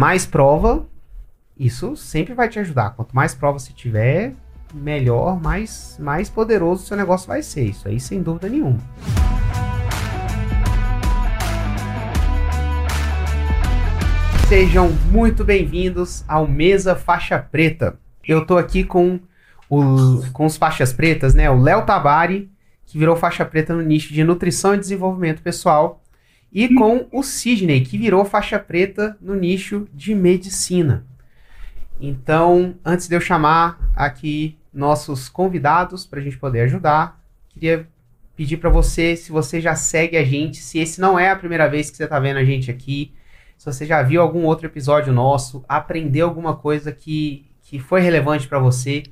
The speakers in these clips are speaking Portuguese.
mais prova, isso sempre vai te ajudar. Quanto mais prova você tiver, melhor, mais, mais poderoso o seu negócio vai ser. Isso aí, sem dúvida nenhuma. Sejam muito bem-vindos ao Mesa Faixa Preta. Eu tô aqui com, o, com os faixas pretas, né? O Léo Tabari, que virou faixa preta no nicho de nutrição e desenvolvimento pessoal, e com o Sidney, que virou faixa preta no nicho de medicina. Então, antes de eu chamar aqui nossos convidados para a gente poder ajudar, queria pedir para você, se você já segue a gente, se esse não é a primeira vez que você está vendo a gente aqui, se você já viu algum outro episódio nosso, aprendeu alguma coisa que, que foi relevante para você,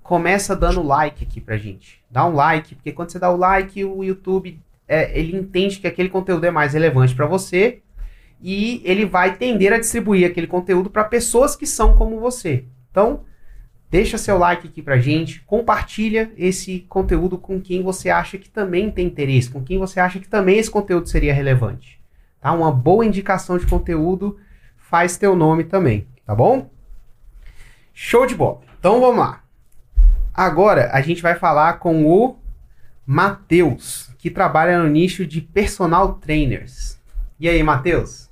começa dando like aqui pra gente. Dá um like, porque quando você dá o like, o YouTube é, ele entende que aquele conteúdo é mais relevante para você e ele vai tender a distribuir aquele conteúdo para pessoas que são como você. Então, deixa seu like aqui pra gente, compartilha esse conteúdo com quem você acha que também tem interesse, com quem você acha que também esse conteúdo seria relevante. Tá? Uma boa indicação de conteúdo faz teu nome também, tá bom? Show de bola. Então vamos lá. Agora a gente vai falar com o Matheus, que trabalha no nicho de personal trainers. E aí, Matheus?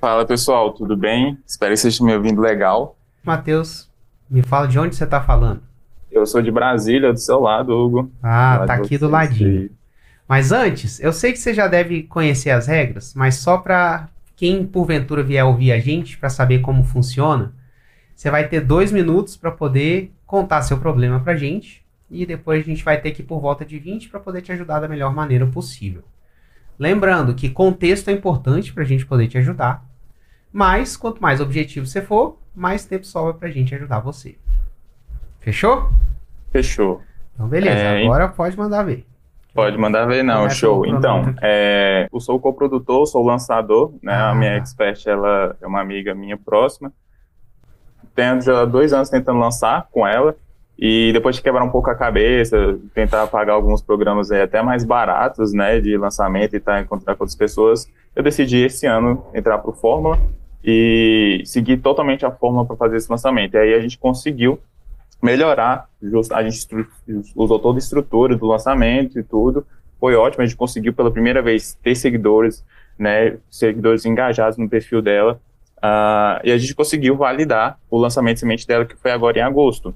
Fala pessoal, tudo bem? Espero que vocês estejam me ouvindo legal. Matheus, me fala de onde você está falando. Eu sou de Brasília, do seu lado, Hugo. Ah, tá aqui do ladinho. Mas antes, eu sei que você já deve conhecer as regras, mas só para quem porventura vier ouvir a gente para saber como funciona, você vai ter dois minutos para poder contar seu problema para gente e depois a gente vai ter que ir por volta de 20 para poder te ajudar da melhor maneira possível. Lembrando que contexto é importante para a gente poder te ajudar, mas quanto mais objetivo você for, mais tempo sobra para a gente ajudar você. Fechou? Fechou. Então beleza, é, agora pode mandar ver. Pode mandar ver, não, show. Então, é, eu sou coprodutor, sou lançador, né? Ah, a minha tá. expert, ela é uma amiga minha próxima. Tenho já dois anos tentando lançar com ela. E depois de quebrar um pouco a cabeça, tentar pagar alguns programas até mais baratos, né, de lançamento e tá, encontrar com outras pessoas, eu decidi esse ano entrar para o Fórmula e seguir totalmente a fórmula para fazer esse lançamento. E aí a gente conseguiu melhorar. A gente usou toda a estrutura do lançamento e tudo. Foi ótimo, a gente conseguiu pela primeira vez ter seguidores, né, seguidores engajados no perfil dela. Uh, e a gente conseguiu validar o lançamento de semente dela, que foi agora em agosto,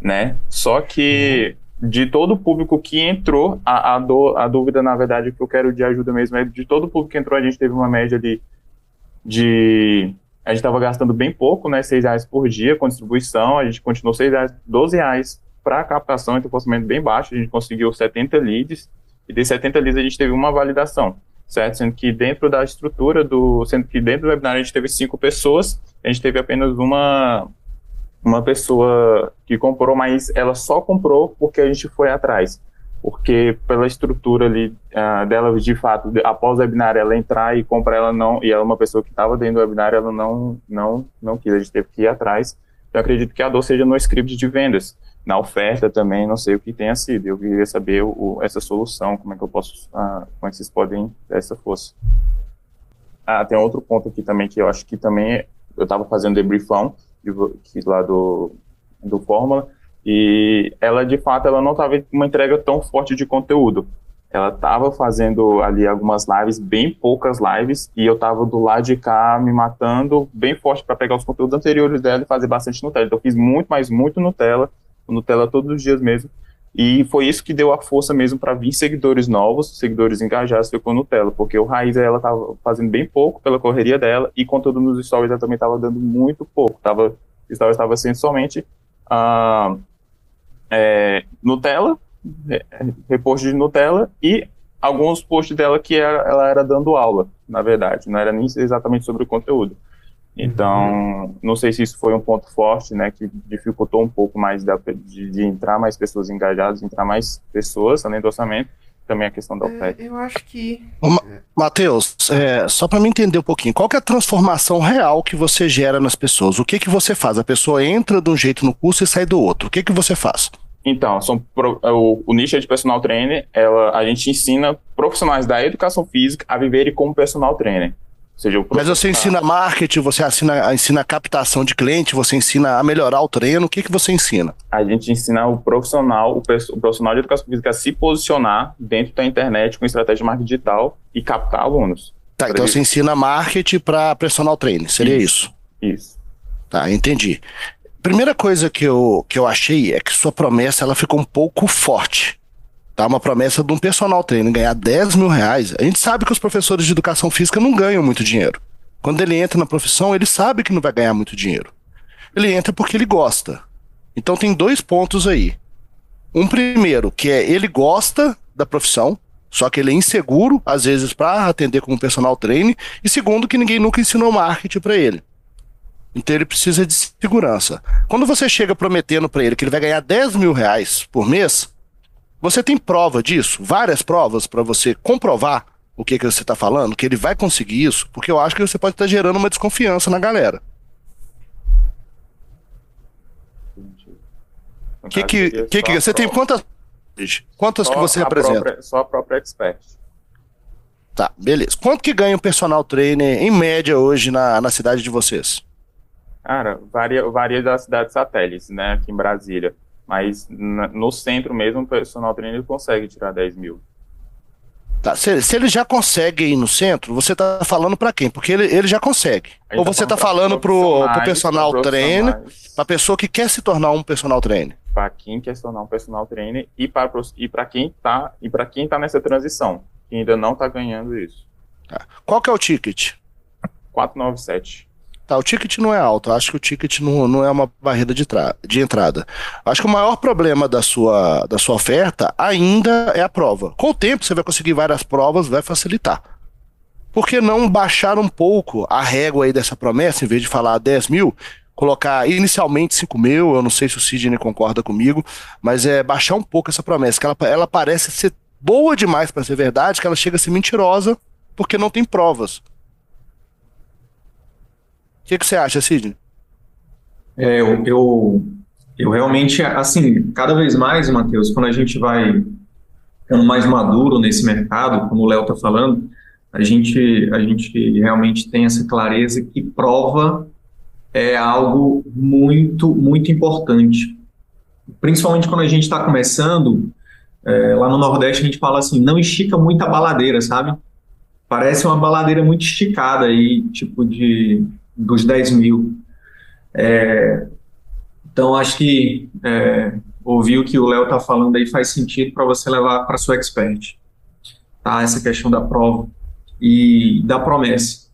né? Só que de todo o público que entrou, a, a, do, a dúvida, na verdade, que eu quero de ajuda mesmo é de todo o público que entrou, a gente teve uma média de, a gente estava gastando bem pouco, né, 6 reais por dia com distribuição, a gente continuou 6 reais, 12 reais para captação, então orçamento bem baixo, a gente conseguiu 70 leads, e de 70 leads a gente teve uma validação, certo? Sendo que dentro da estrutura do, sendo que dentro do webinar a gente teve cinco pessoas, a gente teve apenas uma, uma pessoa que comprou, mas ela só comprou porque a gente foi atrás porque pela estrutura ali uh, dela, de fato, de, após o webinar, ela entrar e comprar, ela não, e ela é uma pessoa que estava dentro do webinar, ela não, não, não quis, a gente teve que ir atrás. Eu acredito que a dor seja no script de vendas, na oferta também, não sei o que tenha sido. Eu queria saber o, essa solução, como é que eu posso, uh, como é que vocês podem ter essa força. Ah, tem outro ponto aqui também que eu acho que também eu estava fazendo debriefão de, que lá do, do Fórmula, e ela, de fato, ela não estava com uma entrega tão forte de conteúdo. Ela estava fazendo ali algumas lives, bem poucas lives, e eu estava do lado de cá me matando bem forte para pegar os conteúdos anteriores dela e fazer bastante Nutella. Então, eu fiz muito, mas muito Nutella, Nutella todos os dias mesmo. E foi isso que deu a força mesmo para vir seguidores novos, seguidores engajados com Nutella, porque o Raiz ela estava fazendo bem pouco pela correria dela e conteúdo nos stories ela também estava dando muito pouco. Tava, stories estava sendo somente uh, é, Nutella, é, reposto de Nutella e alguns posts dela que ela era dando aula, na verdade, não era nem exatamente sobre o conteúdo. Então, uhum. não sei se isso foi um ponto forte, né, que dificultou um pouco mais da, de, de, entrar mais pessoas engajadas, entrar mais pessoas além do orçamento, também a questão da é, oferta. É, eu acho que... Ma Matheus, é, só para me entender um pouquinho, qual é a transformação real que você gera nas pessoas? O que que você faz? A pessoa entra de um jeito no curso e sai do outro. O que que você faz? Então, são é, o, o nicho de personal trainer, ela, a gente ensina profissionais da educação física a viverem como personal trainer, seja, Mas você ensina marketing, você ensina, ensina captação de cliente, você ensina a melhorar o treino, o que, que você ensina? A gente ensina o profissional, o, o profissional de educação física a se posicionar dentro da internet com estratégia de marketing digital e captar alunos. Tá, então você ensina marketing para personal trainer, seria isso? Isso. isso. Tá, entendi. Primeira coisa que eu, que eu achei é que sua promessa ela ficou um pouco forte. Tá? Uma promessa de um personal trainer ganhar 10 mil reais. A gente sabe que os professores de educação física não ganham muito dinheiro. Quando ele entra na profissão, ele sabe que não vai ganhar muito dinheiro. Ele entra porque ele gosta. Então tem dois pontos aí. Um primeiro, que é ele gosta da profissão, só que ele é inseguro, às vezes, para atender como personal trainer. E segundo, que ninguém nunca ensinou marketing para ele. Então ele precisa de segurança. Quando você chega prometendo para ele que ele vai ganhar 10 mil reais por mês, você tem prova disso, várias provas para você comprovar o que, que você está falando, que ele vai conseguir isso, porque eu acho que você pode estar tá gerando uma desconfiança na galera. O que que, que, que você tem quantas quantas só que você representa? Própria, só a própria expert. Tá, beleza. Quanto que ganha um personal trainer em média hoje na, na cidade de vocês? Cara, varia, varia das cidades satélites, né, aqui em Brasília. Mas no centro mesmo, o personal trainer consegue tirar 10 mil. Tá, se, se, ele já consegue ir no centro, você tá falando para quem? Porque ele, ele já consegue. Ou tá você tá falando pro, pro personal trainer, pra pessoa que quer se tornar um personal trainer? Para quem quer se tornar um personal trainer e para e quem tá e para quem tá nessa transição, que ainda não tá ganhando isso. Tá. Qual que é o ticket? 497. Tá, o ticket não é alto, acho que o ticket não, não é uma barreira de, de entrada. Acho que o maior problema da sua, da sua oferta ainda é a prova. Com o tempo, você vai conseguir várias provas, vai facilitar. Por que não baixar um pouco a régua aí dessa promessa, em vez de falar 10 mil, colocar inicialmente 5 mil, eu não sei se o Sidney concorda comigo, mas é baixar um pouco essa promessa, que ela, ela parece ser boa demais para ser verdade, que ela chega a ser mentirosa, porque não tem provas que, que você acha, Sidney? É, eu, eu, eu realmente, assim, cada vez mais, Matheus, quando a gente vai ficando mais maduro nesse mercado, como o Léo está falando, a gente, a gente realmente tem essa clareza que prova é algo muito, muito importante. Principalmente quando a gente está começando, é, lá no Nordeste a gente fala assim, não estica muito a baladeira, sabe? Parece uma baladeira muito esticada aí, tipo de dos 10 mil. É, então, acho que é, ouvir o que o Léo está falando aí faz sentido para você levar para sua expert. Tá? Essa questão da prova e da promessa.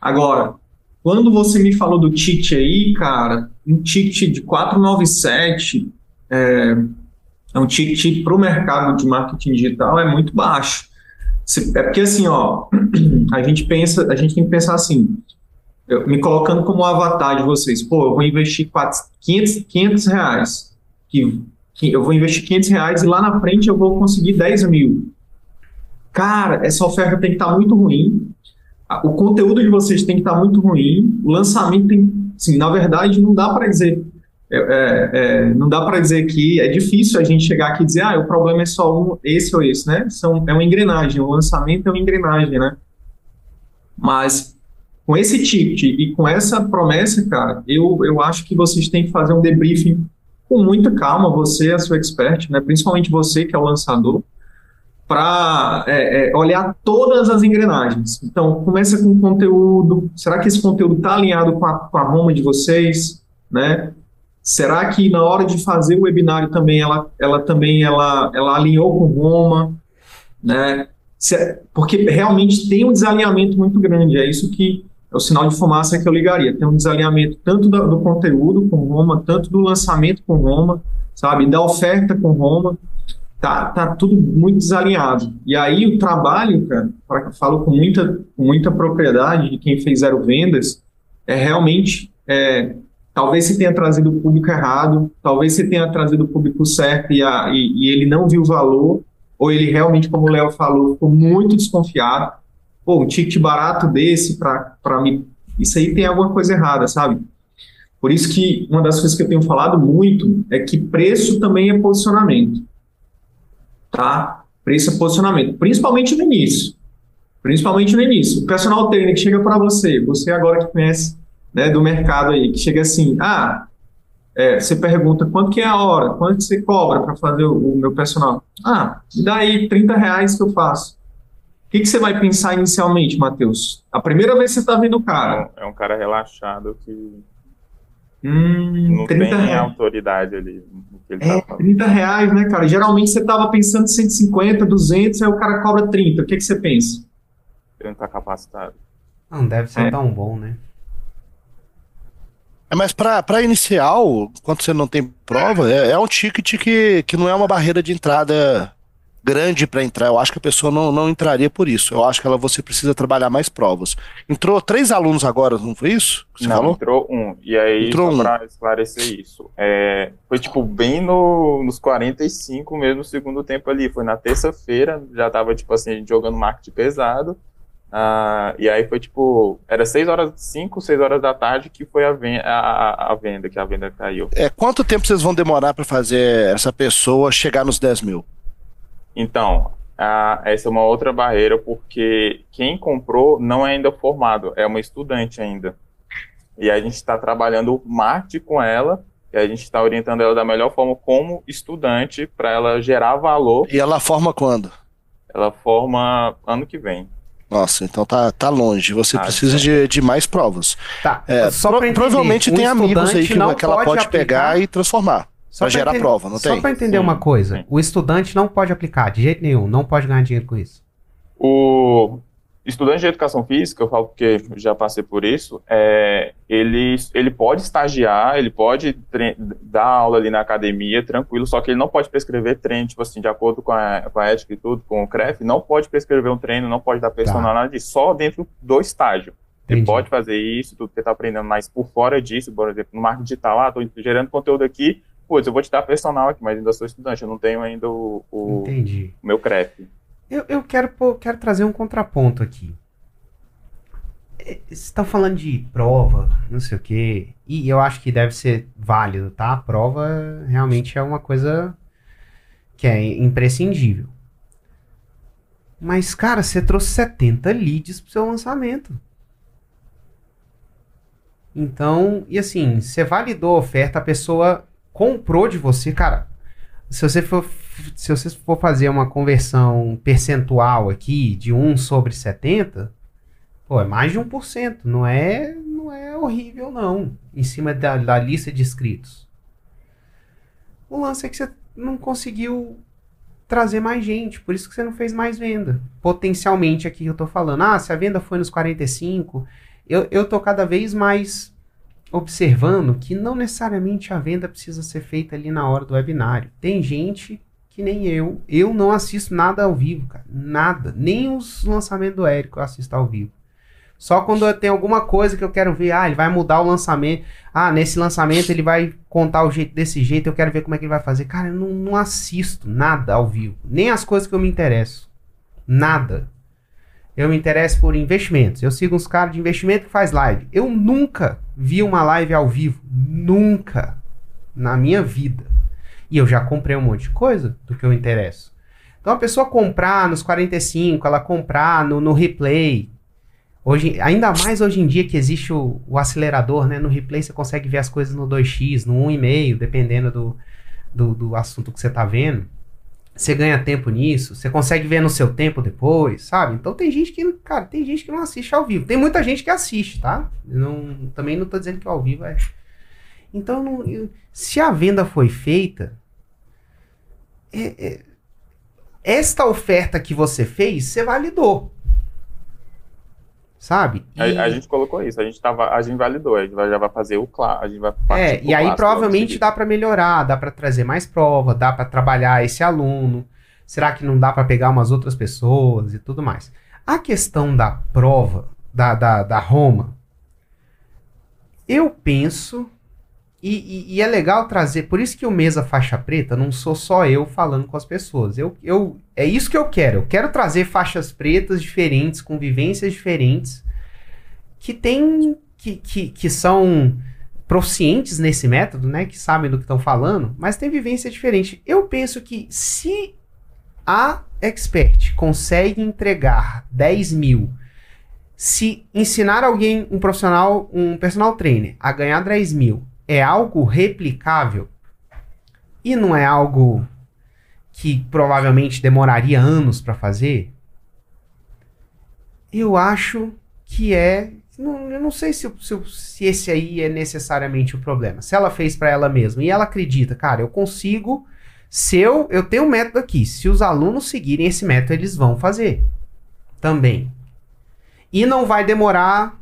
Agora, quando você me falou do ticket aí, cara, um ticket de 497 é, é um ticket para o mercado de marketing digital é muito baixo. É porque assim, ó, a gente pensa, a gente tem que pensar assim, eu, me colocando como avatar de vocês, pô, eu vou investir 400, 500, 500 reais, que, que, eu vou investir 500 reais e lá na frente eu vou conseguir 10 mil. Cara, essa oferta tem que estar tá muito ruim, o conteúdo de vocês tem que estar tá muito ruim, o lançamento tem, assim, na verdade, não dá para dizer, é, é, é, não dá para dizer que é difícil a gente chegar aqui e dizer, ah, o problema é só um, esse ou esse, né? São, é uma engrenagem, o lançamento é uma engrenagem, né? Mas com esse ticket e com essa promessa, cara, eu, eu acho que vocês têm que fazer um debriefing com muita calma, você, a sua expert, né, principalmente você que é o lançador, para é, é, olhar todas as engrenagens. Então, começa com conteúdo. Será que esse conteúdo está alinhado com a, com a Roma de vocês? Né? Será que na hora de fazer o webinário também ela, ela também ela, ela alinhou com Roma? Né? Porque realmente tem um desalinhamento muito grande. É isso que é o sinal de fumaça que eu ligaria. Tem um desalinhamento tanto do, do conteúdo com Roma, tanto do lançamento com Roma, sabe, da oferta com Roma. Tá, tá tudo muito desalinhado. E aí o trabalho, cara, para falo com muita, muita propriedade de quem fez zero vendas, é realmente é, talvez você tenha trazido o público errado, talvez você tenha trazido o público certo e, a, e, e ele não viu o valor, ou ele realmente, como o Léo falou, ficou muito desconfiado pô, um ticket barato desse para mim, isso aí tem alguma coisa errada, sabe? Por isso que uma das coisas que eu tenho falado muito é que preço também é posicionamento, tá? Preço é posicionamento, principalmente no início. principalmente no início. O personal trainer que chega para você, você agora que conhece né, do mercado aí, que chega assim, ah, é, você pergunta quanto que é a hora, quanto você cobra para fazer o, o, meu personal? Ah, me dá aí 30 reais que eu faço. O que, que você vai pensar inicialmente, Matheus? A primeira vez que você está vendo o cara. É um cara relaxado que hum, não tem reais. autoridade ali. é, tá 30 reais, né, cara? Geralmente você estava pensando 150, 200, aí o cara cobra 30. O que, que você pensa? Ele não está capacitado. Não deve ser é. tão bom, né? É, mas para inicial, quando você não tem prova, é, é, um ticket que, que não é uma barreira de entrada grande para entrar. Eu acho que a pessoa não, não entraria por isso. Eu acho que ela você precisa trabalhar mais provas. Entrou três alunos agora, não foi isso? não, falou? entrou um. E aí, entrou só um. para esclarecer isso, é, foi tipo bem no, nos 45 mesmo, segundo tempo ali. Foi na terça-feira, já tava tipo assim, jogando marketing pesado. Uh, e aí foi tipo, era 6 horas, 5, 6 horas da tarde que foi a venda, a, a, venda, que a venda caiu. É, quanto tempo vocês vão demorar para fazer essa pessoa chegar nos 10 mil? Então, uh, essa é uma outra barreira, porque quem comprou não é ainda formado, é uma estudante ainda. E a gente está trabalhando marketing com ela, e a gente está orientando ela da melhor forma como estudante, para ela gerar valor. E ela forma quando? Ela forma ano que vem. Nossa, então tá, tá longe. Você ah, precisa de, de mais provas. Tá. É, só pro, provavelmente um tem amigos aí que, que ela pode, pegar e transformar. Só para gerar entender, prova, não só tem? Só para entender sim, uma coisa, sim. o estudante não pode aplicar de jeito nenhum, não pode ganhar dinheiro com isso. O, estudante de educação física, eu falo porque já passei por isso, é, ele, ele pode estagiar, ele pode dar aula ali na academia, tranquilo, só que ele não pode prescrever treino, tipo assim, de acordo com a, com a ética e tudo, com o CREF, não pode prescrever um treino, não pode dar personal, tá. nada disso, só dentro do estágio. Entendi. Ele pode fazer isso, tudo que está aprendendo, mas por fora disso, por exemplo, no marketing digital, ah, estou gerando conteúdo aqui, putz, eu vou te dar personal aqui, mas ainda sou estudante, eu não tenho ainda o, o, o meu CREF. Eu, eu quero, quero trazer um contraponto aqui. É, Você está falando de prova, não sei o quê, e eu acho que deve ser válido, tá? A prova realmente é uma coisa que é imprescindível. Mas, cara, você trouxe 70 leads pro seu lançamento. Então, e assim, você validou a oferta, a pessoa comprou de você, cara. Se você for se você for fazer uma conversão percentual aqui de 1 sobre 70, pô, é mais de 1%. Não é, não é horrível, não. Em cima da, da lista de inscritos. O lance é que você não conseguiu trazer mais gente, por isso que você não fez mais venda. Potencialmente aqui eu tô falando, ah, se a venda foi nos 45, eu, eu tô cada vez mais observando que não necessariamente a venda precisa ser feita ali na hora do webinário. Tem gente que nem eu. Eu não assisto nada ao vivo, cara. Nada. Nem os lançamentos do Érico eu assisto ao vivo. Só quando eu tenho alguma coisa que eu quero ver, ah, ele vai mudar o lançamento. Ah, nesse lançamento ele vai contar o jeito desse jeito, eu quero ver como é que ele vai fazer. Cara, eu não, não assisto nada ao vivo. Nem as coisas que eu me interesso. Nada. Eu me interesso por investimentos. Eu sigo uns caras de investimento que faz live. Eu nunca vi uma live ao vivo. Nunca. Na minha vida. E eu já comprei um monte de coisa do que eu interesso. Então a pessoa comprar nos 45, ela comprar no, no replay. Hoje, ainda mais hoje em dia que existe o, o acelerador, né? No replay você consegue ver as coisas no 2x, no 1,5, dependendo do, do, do assunto que você está vendo. Você ganha tempo nisso, você consegue ver no seu tempo depois, sabe? Então tem gente que, cara, tem gente que não assiste ao vivo. Tem muita gente que assiste, tá? não, também não tô dizendo que ao vivo é então, não, eu, se a venda foi feita, é, é, esta oferta que você fez, você validou. Sabe? E... A, a, gente colocou isso, a gente, tava, a gente validou, a gente vai, já vai fazer o claro, a gente vai É, e aí provavelmente dá para melhorar, dá para trazer mais prova, dá para trabalhar esse aluno. Será que não dá para pegar umas outras pessoas e tudo mais? A questão da prova, da, da, da Roma, eu penso e, e, e, é legal trazer, por isso que o Mesa Faixa Preta não sou só eu falando com as pessoas. Eu, eu, é isso que eu quero. Eu quero trazer faixas pretas diferentes, com vivências diferentes, que tem. que, que, que são proficientes nesse método, né? Que sabem do que estão falando, mas tem vivência diferente. Eu penso que se a expert consegue entregar 10 mil, se ensinar alguém, um profissional, um personal trainer, a ganhar 10 mil, é algo replicável e não é algo que provavelmente demoraria anos para fazer, eu acho que é. Não, eu não sei se, se, se, esse aí é necessariamente o problema. Se ela fez para ela mesma e ela acredita, cara, eu consigo. Se eu, eu tenho um método aqui, se os alunos seguirem esse método, eles vão fazer também. E não vai demorar